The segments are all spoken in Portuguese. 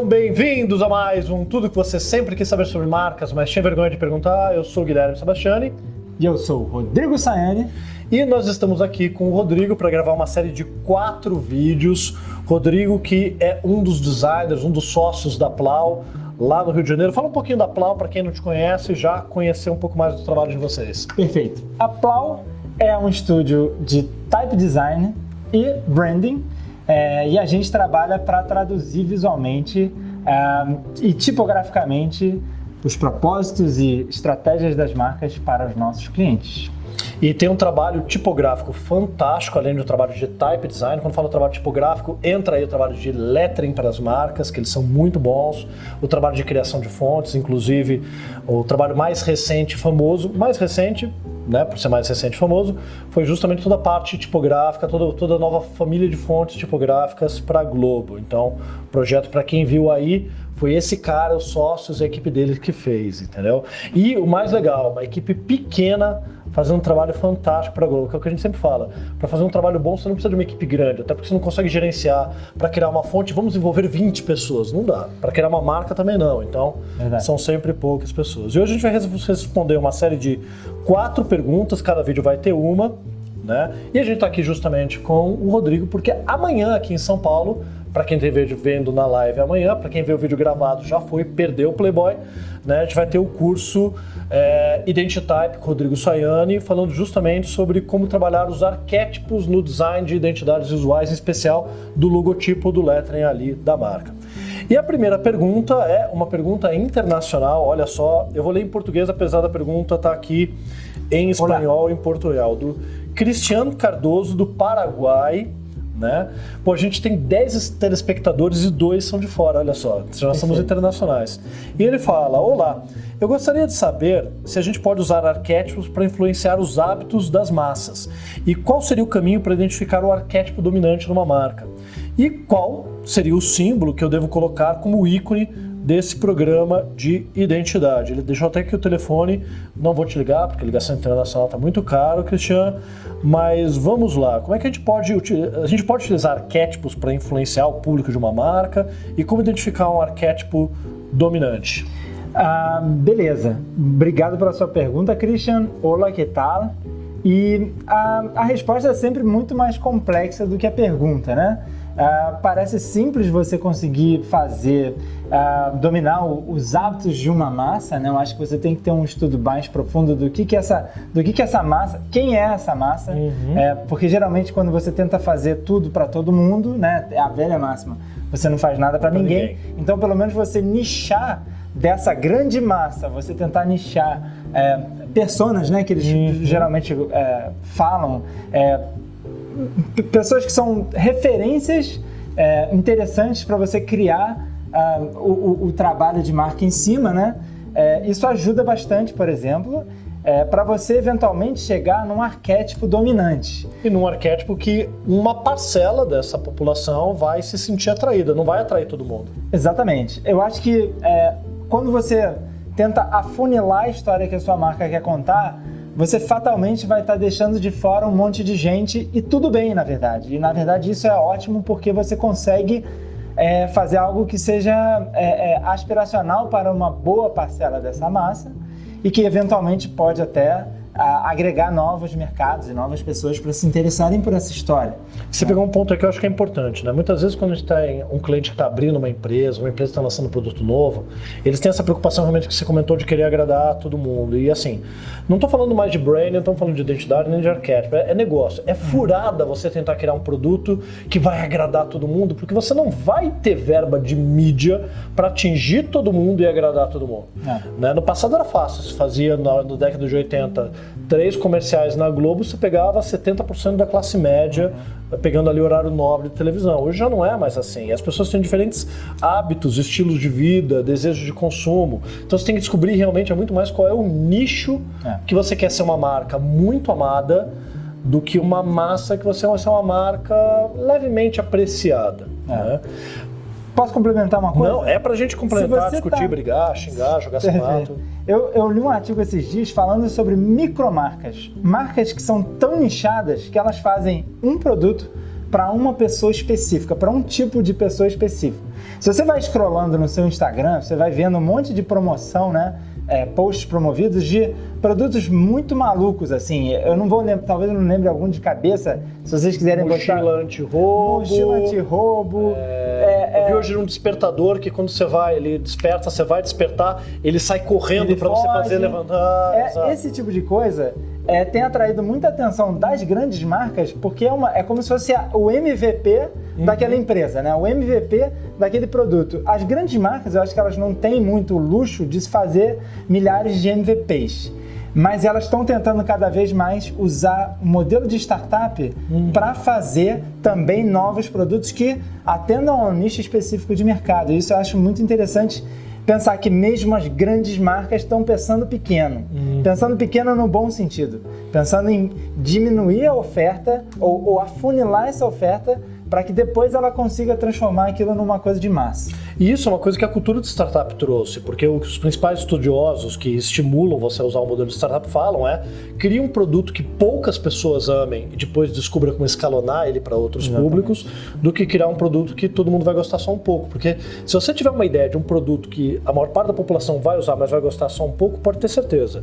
Sejam bem-vindos a mais um Tudo que você sempre quis saber sobre marcas, mas tinha vergonha de perguntar. Eu sou o Guilherme Sebastiani. E eu sou o Rodrigo Sayane. E nós estamos aqui com o Rodrigo para gravar uma série de quatro vídeos. Rodrigo, que é um dos designers, um dos sócios da Plau lá no Rio de Janeiro. Fala um pouquinho da Plau para quem não te conhece, já conhecer um pouco mais do trabalho de vocês. Perfeito. A Plau é um estúdio de type design e branding é, e a gente trabalha para traduzir visualmente é, e tipograficamente os propósitos e estratégias das marcas para os nossos clientes. E tem um trabalho tipográfico fantástico, além do trabalho de type design. Quando falo trabalho tipográfico, entra aí o trabalho de lettering para as marcas, que eles são muito bons. O trabalho de criação de fontes, inclusive o trabalho mais recente, famoso, mais recente, né, por ser mais recente e famoso, foi justamente toda a parte tipográfica, toda, toda a nova família de fontes tipográficas para Globo. Então, projeto para quem viu aí, foi esse cara, os sócios, a equipe dele que fez, entendeu? E o mais legal, uma equipe pequena fazendo um trabalho fantástico para a Globo, que é o que a gente sempre fala. Para fazer um trabalho bom, você não precisa de uma equipe grande, até porque você não consegue gerenciar para criar uma fonte, vamos envolver 20 pessoas. Não dá. Para criar uma marca também não. Então, Verdade. são sempre poucas pessoas. E hoje a gente vai responder uma série de quatro perguntas, cada vídeo vai ter uma. Né? E a gente está aqui justamente com o Rodrigo, porque amanhã aqui em São Paulo para quem esteja vendo na live amanhã, para quem vê o vídeo gravado já foi, perdeu o Playboy, né? A gente vai ter o curso é, Identitype com Rodrigo Sayani, falando justamente sobre como trabalhar os arquétipos no design de identidades visuais, em especial do logotipo do lettering ali da marca. E a primeira pergunta é uma pergunta internacional, olha só, eu vou ler em português, apesar da pergunta estar tá aqui em espanhol Olá. em Portugal, do Cristiano Cardoso, do Paraguai, né? Pô, a gente tem 10 telespectadores e dois são de fora, olha só, nós somos internacionais. E ele fala: Olá, eu gostaria de saber se a gente pode usar arquétipos para influenciar os hábitos das massas e qual seria o caminho para identificar o arquétipo dominante numa marca e qual seria o símbolo que eu devo colocar como ícone desse programa de identidade. Ele deixou até aqui o telefone, não vou te ligar porque ligação internacional está muito caro, Cristian, mas vamos lá. Como é que a gente pode a gente pode utilizar arquétipos para influenciar o público de uma marca e como identificar um arquétipo dominante? Ah, beleza. Obrigado pela sua pergunta, Christian. Olá, que tal? E a, a resposta é sempre muito mais complexa do que a pergunta, né? Uh, parece simples você conseguir fazer, uh, dominar o, os hábitos de uma massa, né? Eu acho que você tem que ter um estudo mais profundo do que, que, essa, do que, que essa massa, quem é essa massa, uhum. é, porque geralmente quando você tenta fazer tudo para todo mundo, né? É a velha máxima, você não faz nada para ninguém. ninguém. Então, pelo menos você nichar dessa grande massa, você tentar nichar é, personas, né? Que eles uhum. geralmente é, falam. É, pessoas que são referências é, interessantes para você criar uh, o, o, trabalho de marca em cima, né? É, isso ajuda bastante, por exemplo, é, para você eventualmente chegar num arquétipo dominante. E num arquétipo que uma parcela dessa população vai se sentir atraída, não vai atrair todo mundo. Exatamente. Eu acho que é, quando você tenta afunilar a história que a sua marca quer contar, você fatalmente vai estar deixando de fora um monte de gente e tudo bem, na verdade. E na verdade isso é ótimo porque você consegue é, fazer algo que seja é, é, aspiracional para uma boa parcela dessa massa e que eventualmente pode até a agregar novos mercados e novas pessoas para se interessarem por essa história. Você pegou um ponto aqui que eu acho que é importante, né? Muitas vezes quando a gente tem um cliente que está abrindo uma empresa, uma empresa está lançando um produto novo, eles têm essa preocupação realmente que você comentou de querer agradar todo mundo. E assim, não estou falando mais de brand, não estou falando de identidade nem de arquétipo, é, é negócio. É furada você tentar criar um produto que vai agradar todo mundo, porque você não vai ter verba de mídia para atingir todo mundo e agradar todo mundo. É. Né? No passado era fácil, se fazia na, na década de 80 três comerciais na Globo, você pegava 70% da classe média, uhum. pegando ali o horário nobre de televisão. Hoje já não é mais assim. As pessoas têm diferentes hábitos, estilos de vida, desejos de consumo. Então você tem que descobrir realmente é muito mais qual é o nicho é. que você quer ser uma marca muito amada do que uma massa que você vai ser uma marca levemente apreciada. É. Né? Posso complementar uma coisa? Não, é pra gente complementar, discutir, tá... brigar, xingar, jogar sapato. Eu, eu li um artigo esses dias falando sobre micromarcas. Marcas que são tão nichadas que elas fazem um produto para uma pessoa específica, para um tipo de pessoa específica. Se você vai scrollando no seu Instagram, você vai vendo um monte de promoção, né? É, posts promovidos de produtos muito malucos, assim. Eu não vou lembrar, talvez eu não lembre algum de cabeça. Se vocês quiserem mochila botar. anti-roubo. Mochila anti-roubo. É, é, eu vi hoje um despertador que quando você vai, ele desperta, você vai despertar, ele sai correndo para você fazer levantar. É, esse tipo de coisa é, tem atraído muita atenção das grandes marcas, porque é, uma, é como se fosse o MVP uhum. daquela empresa, né? O MVP daquele produto. As grandes marcas, eu acho que elas não têm muito luxo de se fazer milhares de MVPs. Mas elas estão tentando cada vez mais usar o modelo de startup uhum. para fazer também novos produtos que atendam a um nicho específico de mercado. Isso eu acho muito interessante pensar que mesmo as grandes marcas estão pensando pequeno. Uhum. Pensando pequeno no bom sentido. Pensando em diminuir a oferta ou, ou afunilar essa oferta para que depois ela consiga transformar aquilo numa coisa de massa. E isso é uma coisa que a cultura de startup trouxe, porque os principais estudiosos que estimulam você a usar o modelo de startup falam é cria um produto que poucas pessoas amem e depois descubra como escalonar ele para outros Exatamente. públicos, do que criar um produto que todo mundo vai gostar só um pouco. Porque se você tiver uma ideia de um produto que a maior parte da população vai usar, mas vai gostar só um pouco, pode ter certeza.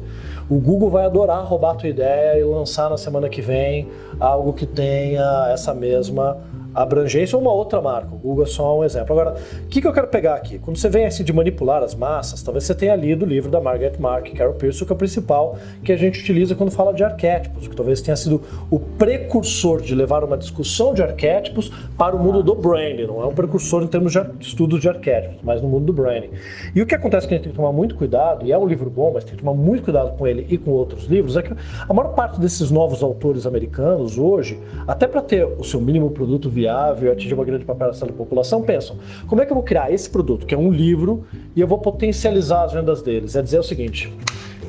O Google vai adorar roubar a tua ideia e lançar na semana que vem algo que tenha essa mesma abrangência ou uma outra marca. O Google é só um exemplo. Agora, o que, que eu quero pegar aqui? Quando você vem assim de manipular as massas, talvez você tenha lido o livro da Margaret Mark, Carol Pearson, que é o principal que a gente utiliza quando fala de arquétipos, que talvez tenha sido o precursor de levar uma discussão de arquétipos para o mundo do branding. Não é um precursor em termos de estudos de arquétipos, mas no mundo do branding. E o que acontece que a gente tem que tomar muito cuidado, e é um livro bom, mas tem que tomar muito cuidado com ele e com outros livros, é que a maior parte desses novos autores americanos hoje, até para ter o seu mínimo produto viável, viável, atingir uma grande parcela da população, pensam: como é que eu vou criar esse produto, que é um livro, e eu vou potencializar as vendas deles? É dizer o seguinte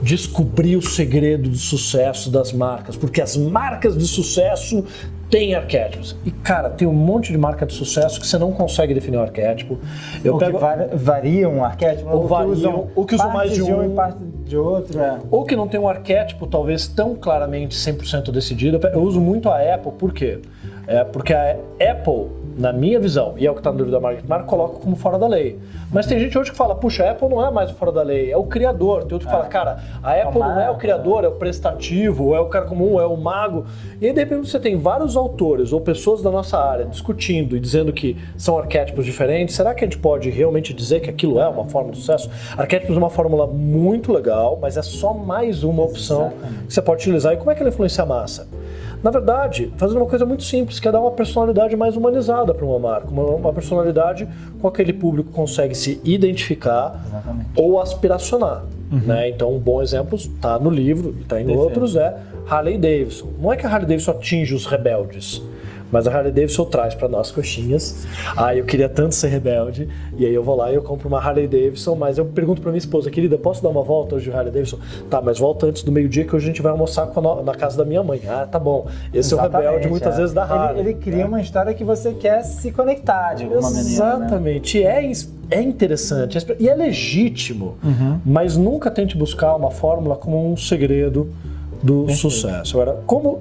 descobrir o segredo do sucesso das marcas, porque as marcas de sucesso têm arquétipos. E cara, tem um monte de marca de sucesso que você não consegue definir o arquétipo. Eu ou pego... que variam um arquétipo, ou, variam, usam, ou que usam mais de um, e parte de outro. É. Ou que não tem um arquétipo talvez tão claramente 100% decidido. Eu uso muito a Apple, por quê? É porque a Apple, na minha visão, e é o que está no livro da Margaret Mark, coloca como fora da lei. Mas tem gente hoje que fala, puxa, a Apple não é mais o fora da lei, é o criador. Tem outro que é. fala, cara, a Apple não é o criador, é o prestativo, é o cara comum, é o mago. E aí, de repente, você tem vários autores ou pessoas da nossa área discutindo e dizendo que são arquétipos diferentes. Será que a gente pode realmente dizer que aquilo é uma forma de sucesso? Arquétipos é uma fórmula muito legal, mas é só mais uma opção que você pode utilizar. E como é que ela influencia a massa? Na verdade, fazendo uma coisa muito simples, que é dar uma personalidade mais humanizada para uma marca, uma, uma, personalidade com aquele público consegue se identificar Exatamente. ou aspiracionar. Uhum. Né? Então, um bom exemplo está no livro, está em outros, é Harley Davidson. Não é que a Harley Davidson atinge os rebeldes, mas a Harley Davidson traz para nós coxinhas. Ah, eu queria tanto ser rebelde. E aí eu vou lá e eu compro uma Harley Davidson, mas eu pergunto para minha esposa, querida, posso dar uma volta hoje de Harley Davidson? Tá, mas volta antes do meio-dia que hoje a gente vai almoçar no... na casa da minha mãe. Ah, tá bom. Esse Exatamente, é o rebelde muitas é. vezes da Harley. Ele, ele cria né? uma história que você quer se conectar de alguma maneira. Né? Exatamente. Né? É, é interessante e é legítimo, uhum. mas nunca tente buscar uma fórmula como um segredo do Perfeito. sucesso. Agora, como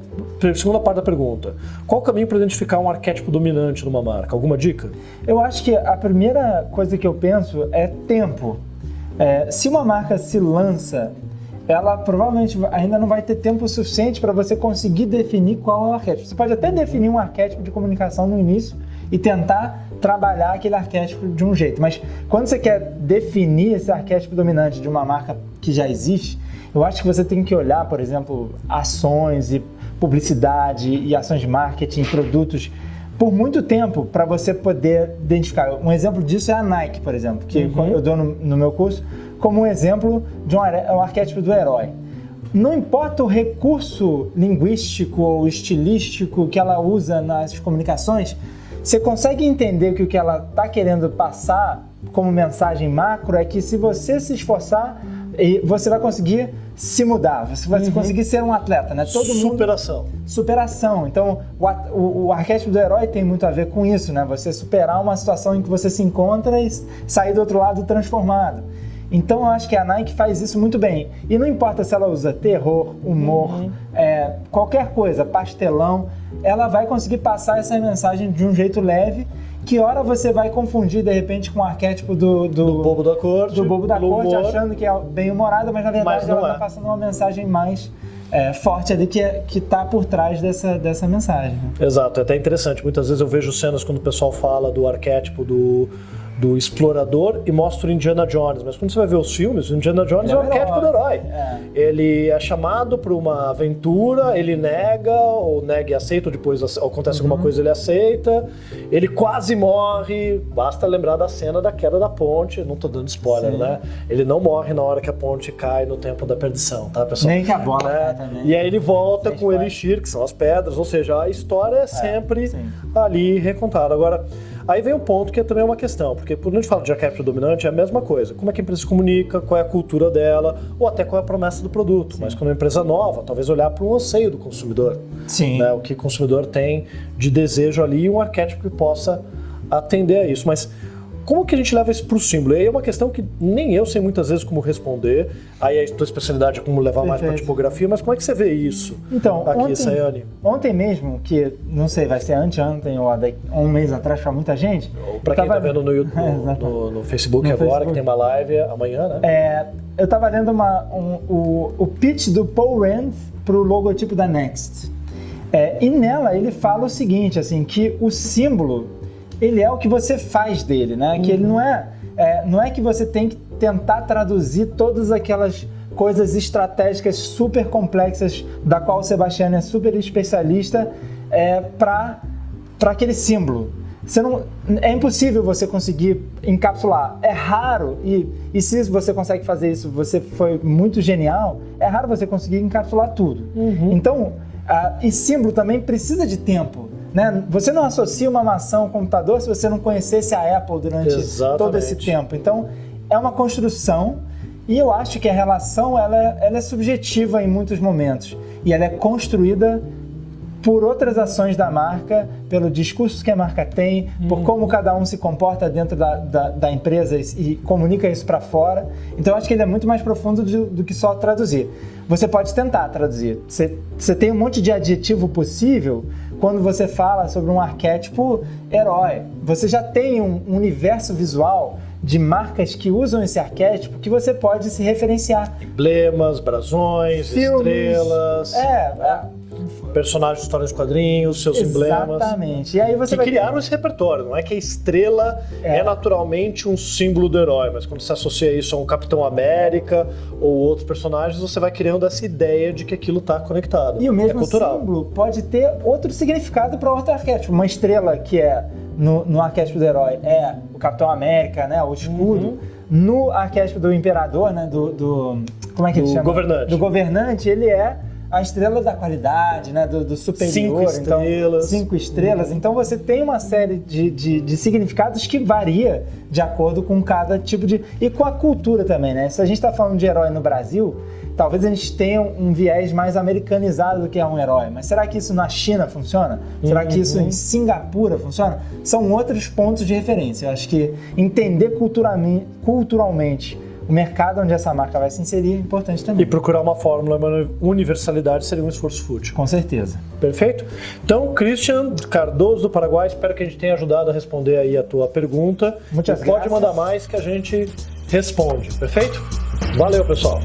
segunda parte da pergunta, qual o caminho para identificar um arquétipo dominante numa marca? Alguma dica? Eu acho que a primeira coisa que eu penso é tempo. É, se uma marca se lança, ela provavelmente ainda não vai ter tempo suficiente para você conseguir definir qual é o arquétipo. Você pode até definir um arquétipo de comunicação no início e tentar trabalhar aquele arquétipo de um jeito, mas quando você quer definir esse arquétipo dominante de uma marca que já existe, eu acho que você tem que olhar, por exemplo, ações e publicidade e ações de marketing, produtos por muito tempo para você poder identificar. Um exemplo disso é a Nike, por exemplo, que uhum. eu dou no, no, meu curso como um exemplo de um, um arquétipo do herói. Não importa o recurso linguístico ou estilístico que ela usa nas comunicações, você consegue entender que o que ela está querendo passar como mensagem macro é que se você se esforçar, você vai conseguir se mudar, você vai uhum. conseguir ser um atleta, né? Todo superação. Mundo, superação. Então, o, o, o, arquétipo do herói tem muito a ver com isso, né? Você superar uma situação em que você se encontra e sair do outro lado transformado. Então eu acho que a Nike faz isso muito bem. E não importa se ela usa terror, humor, uhum. é, qualquer coisa, pastelão, ela vai conseguir passar essa mensagem de um jeito leve. Que hora você vai confundir de repente com o arquétipo do, do, do bobo da corte, do bobo da corte, humor. achando que é bem humorada, mas na verdade mas ela está é. passando uma mensagem mais é, forte ali que é, está por trás dessa, dessa mensagem. Exato, é até interessante. Muitas vezes eu vejo cenas quando o pessoal fala do arquétipo do do explorador e mostra o Indiana Jones. Mas quando você vai ver os filmes, o Indiana Jones ele é o arquétipo do herói. É. Ele é chamado para uma aventura, ele nega, ou nega e aceita, ou depois acontece uhum. alguma coisa ele aceita. Ele quase morre. Basta lembrar da cena da queda da ponte. Não tô dando spoiler, Sim. né? Ele não morre na hora que a ponte cai no tempo da perdição, tá, pessoal? Nem que a bola né? também. E aí ele volta Sem com o Elixir, que são as pedras, ou seja, a história é sempre é, ali recontada. Agora, Aí vem um ponto que é também uma questão, porque quando a gente fala de arquétipo dominante é a mesma coisa. Como é que a empresa se comunica, qual é a cultura dela, ou até qual é a promessa do produto. Sim. Mas quando é uma empresa nova, talvez olhar para o anseio do consumidor. Sim. Né? O que o consumidor tem de desejo ali e um arquétipo que possa atender a isso. Mas como que a gente leva isso para o símbolo? E aí é uma questão que nem eu sei muitas vezes como responder. Aí a tua especialidade é como levar Perfeito. mais para tipografia, mas como é que você vê isso então, aqui, ontem, Sayane? Ontem mesmo, que não sei, vai ser anteontem ou um mês atrás para muita gente. Para quem está vendo no, YouTube, no, no, no Facebook no agora, Facebook. que tem uma live amanhã, né? É, eu estava lendo uma, um, o, o pitch do Paul Rand para o logotipo da Next. É, e nela ele fala o seguinte, assim, que o símbolo ele é o que você faz dele, né? Uhum. Que ele não é, é, não é que você tem que tentar traduzir todas aquelas coisas estratégicas super complexas da qual o Sebastião é super especialista é, para aquele símbolo. Você não, é impossível você conseguir encapsular. É raro, e, e se você consegue fazer isso, você foi muito genial, é raro você conseguir encapsular tudo. Uhum. Então, e símbolo também precisa de tempo. Né? Você não associa uma maçã ao computador se você não conhecesse a Apple durante Exatamente. todo esse tempo. Então, é uma construção e eu acho que a relação ela, é, ela é subjetiva em muitos momentos e ela é construída por outras ações da marca, pelo discurso que a marca tem, hum. por como cada um se comporta dentro da, da, da empresa e, e comunica isso para fora. Então, eu acho que ele é muito mais profundo do, do que só traduzir. Você pode tentar traduzir. Você, você tem um monte de adjetivo possível, quando você fala sobre um arquétipo herói. Você já tem um universo visual de marcas que usam esse arquétipo que você pode se referenciar. Emblemas, brasões, Filmes, estrelas. É, é personagens de histórias de quadrinhos, seus Exatamente. emblemas. Exatamente. E aí você que criaram ter... esse repertório. Não é que a estrela é. é. naturalmente um símbolo do herói, mas quando você associa isso a um Capitão América ou outros personagens, você vai criando essa ideia de que aquilo está conectado. E o mesmo é símbolo pode ter outro significado para outro arquétipo. Uma estrela que é no, no arquétipo do herói é o Capitão América, né, o escudo. Uhum. No arquétipo do imperador, né, do, do como é que do ele chama? Governante. Do governante, ele é a estrela da qualidade, né? Do, do superior. Cinco então, estrelas. Cinco estrelas. Então você tem uma série de, de, de, significados que varia de acordo com cada tipo de. E com a cultura também, né? Se a gente está falando de herói no Brasil, talvez a gente tenha um viés mais americanizado do que é um herói. Mas será que isso na China funciona? Será que isso em uhum. Singapura funciona? São outros pontos de referência. Eu acho que entender culturalmente, culturalmente o mercado onde essa marca vai se inserir é importante também. E procurar uma fórmula, uma universalidade seria um esforço fútil. Com certeza. Perfeito? Então, Christian Cardoso do Paraguai, espero que a gente tenha ajudado a responder aí a tua pergunta. Muitas Pode mandar mais que a gente responde. Perfeito? Valeu, pessoal.